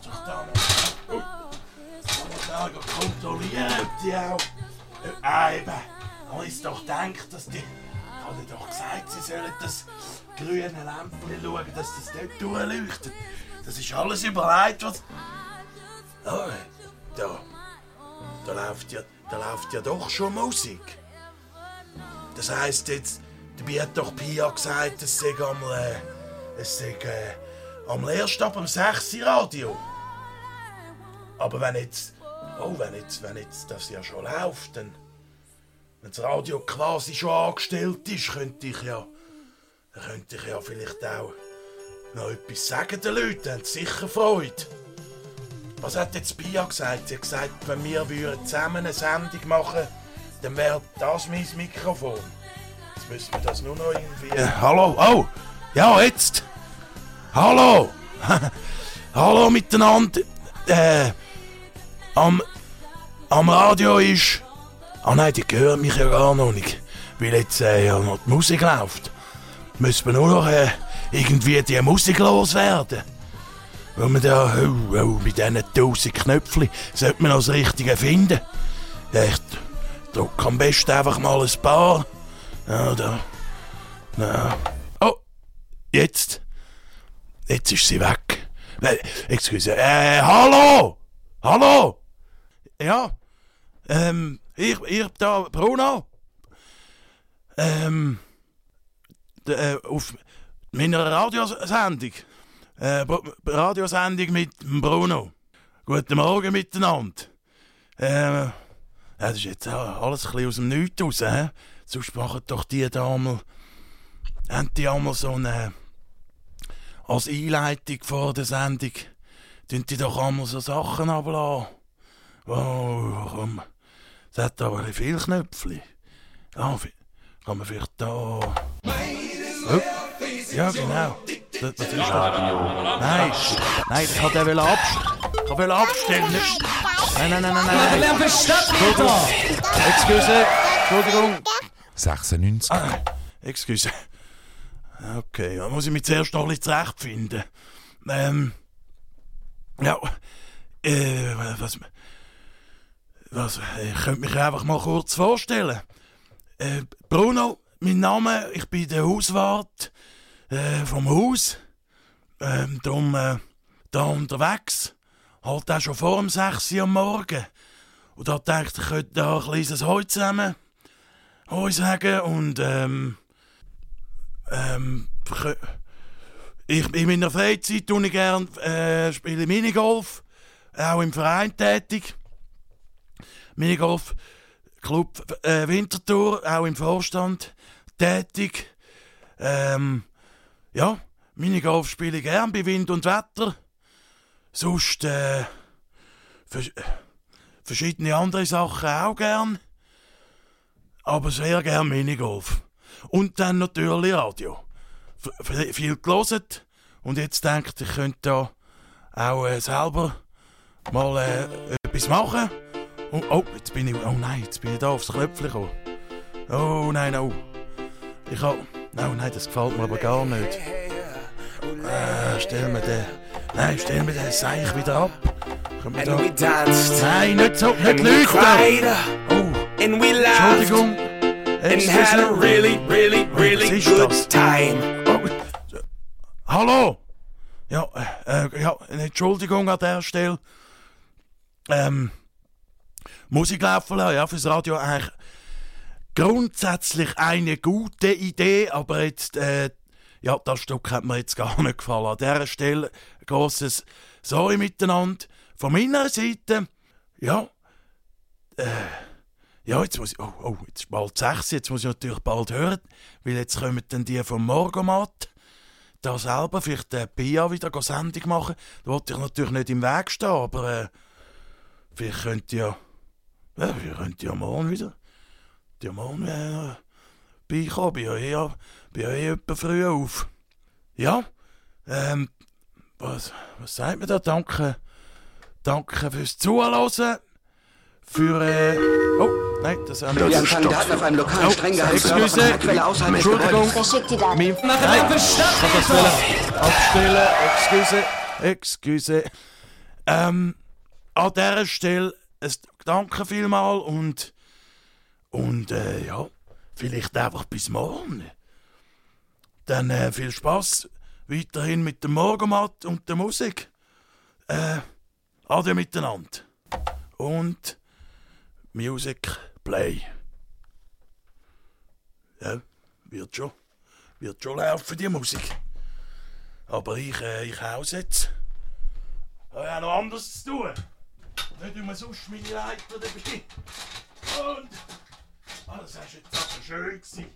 doch da da kontrollieren, ob die auch... Äh, eben. Habe ich doch gedacht, dass die... Ich habe doch gesagt, sie sollen das grüne Lämpchen schauen, dass das dort durchleuchtet. Das ist alles überlegt, was... Oh, da... Da läuft ja, da läuft ja doch schon Musik. Das heisst jetzt, dabei hat doch Pia gesagt, es sei am, äh, es sei, äh, am ab um 6 Uhr Radio. Aber wenn jetzt, oh, wenn jetzt, wenn jetzt das ja schon läuft, dann, wenn das Radio quasi schon angestellt ist, könnte ich ja, könnte ich ja vielleicht auch noch etwas sagen den Leuten, haben sicher Freude. Was hat jetzt Pia gesagt? Sie hat gesagt, wenn wir würden zusammen eine Sendung machen dann wäre das mein Mikrofon. Jetzt müssen wir das nur noch irgendwie... Äh, hallo? Oh! Ja, jetzt! Hallo! hallo miteinander! Äh, am, am Radio ist... Ah nein, die hören mich ja gar noch nicht. Weil jetzt äh, ja noch die Musik läuft. Müssen wir nur noch äh, irgendwie die Musik loswerden. Weil man da, oh, oh, mit diesen tausend Knöpfchen sollte man noch das Richtige finden. Echt, drück am besten einfach mal ein paar. Ja, da. Na. Oh, jetzt. Jetzt ist sie weg. Excuse. Äh, hallo! Hallo! Ja, ähm, ich, ich da, Bruno. Ähm, de, äh, auf meiner Radiosendung. Äh, Radiosendung mit Bruno. Guten Morgen miteinander. Äh, ja, das ist jetzt alles ein bisschen aus dem Nichts raus, hä? Sonst doch die da einmal, haben die einmal so eine, als Einleitung vor der Sendung, tun die doch einmal so Sachen ablassen. Oh, komm, es hat aber viele Knöpfchen. Ja, vi- kann man vielleicht da... Oh. Ja, genau. Das, das ist Radio. Nein, nein, ich wollte den abstellen. Ich wollte abstellen. Nein, nein, nein, nein, nein. Für Stadtmeter! Excuse, Entschuldigung. 96. Ah, excuse. Okay, da muss ich mich zuerst noch ein zurechtfinden. Ähm. Ja. Äh, was. Was. Ich könnte mich einfach mal kurz vorstellen. Äh, Bruno, mein Name, ich bin der Hauswart äh, vom Haus. Ähm, darum äh, da unterwegs. Halt auch schon vor dem 6 Uhr am Morgen. Und da dachte ich, ich könnte da ein kleines Heu zusammen Hoi sagen und ähm, ähm, ich, in meiner Freizeit tue ich gern äh, spiele Minigolf, auch im Verein tätig. Minigolf Club äh, Winterthur, auch im Vorstand tätig. Ähm, ja, Minigolf spiele ich gern bei Wind und Wetter. Sonst äh, vers verschiedene andere Sachen auch gern aber sehr gern Minigolf. Und dann natürlich Radio. F viel gelesen und jetzt denkt ich könnte da auch äh, selber mal äh, etwas machen. Und, oh, jetzt bin ich, oh nein, jetzt bin ich da aufs Knöpfchen gekommen. Oh nein, oh. Ich hab, oh nein, das gefällt mir aber gar nicht. Äh, stell mir den, nein, stell mir den Seich wieder ab. We da, nein, nicht so, nicht cried Oh, Entschuldigung. And had a really, really, really good time. Oh, hallo? Ja, äh, ja, Entschuldigung an der Stelle. Ähm, Musik laufen lassen, ja, fürs Radio eigentlich grundsätzlich eine gute Idee, aber jetzt, äh, ja, das Stück hat mir jetzt gar nicht gefallen. An dieser Stelle ein grosses Sorry miteinander. Von meiner Seite, ja, äh, ja, jetzt muss ich, oh, oh, jetzt ist bald sechs, jetzt muss ich natürlich bald hören, weil jetzt kommen dann die vom Morgomat da selber vielleicht der Pia wieder go Sendung machen. Da wollte ich natürlich nicht im Weg stehen, aber äh, vielleicht könnt ihr ja, ja, ihr könnt ja morgen wieder, ja morgen äh, beikommen, bin ja eh, bin ja eh etwa früh auf. Ja, ähm, was, was sagt man da? Danke, danke fürs Zuhören, für, äh, oh, nein, das haben wir Wir haben Kandidaten auf einem lokalen streng geheimen Server außerhalb des Entschuldigung. Gebäudes. Wer schickt die Lärm für Stadtmeter! Abstellen, excuse, excuse. Ähm, an dieser Stelle ein Danke vielmal und, und äh, ja, vielleicht einfach bis morgen. Dann äh, viel Spaß weiterhin mit dem Morgenmatt und der Musik. Äh, adieu miteinander. Und Music Play. Ja, wird schon. Wird schon laufen, die Musik. Aber ich, äh, ich haus jetzt. Ich habe ja noch anderes zu tun. Nicht immer sonst meine Leiter dabei. Und. Ah, das war jetzt aber schön. Gewesen.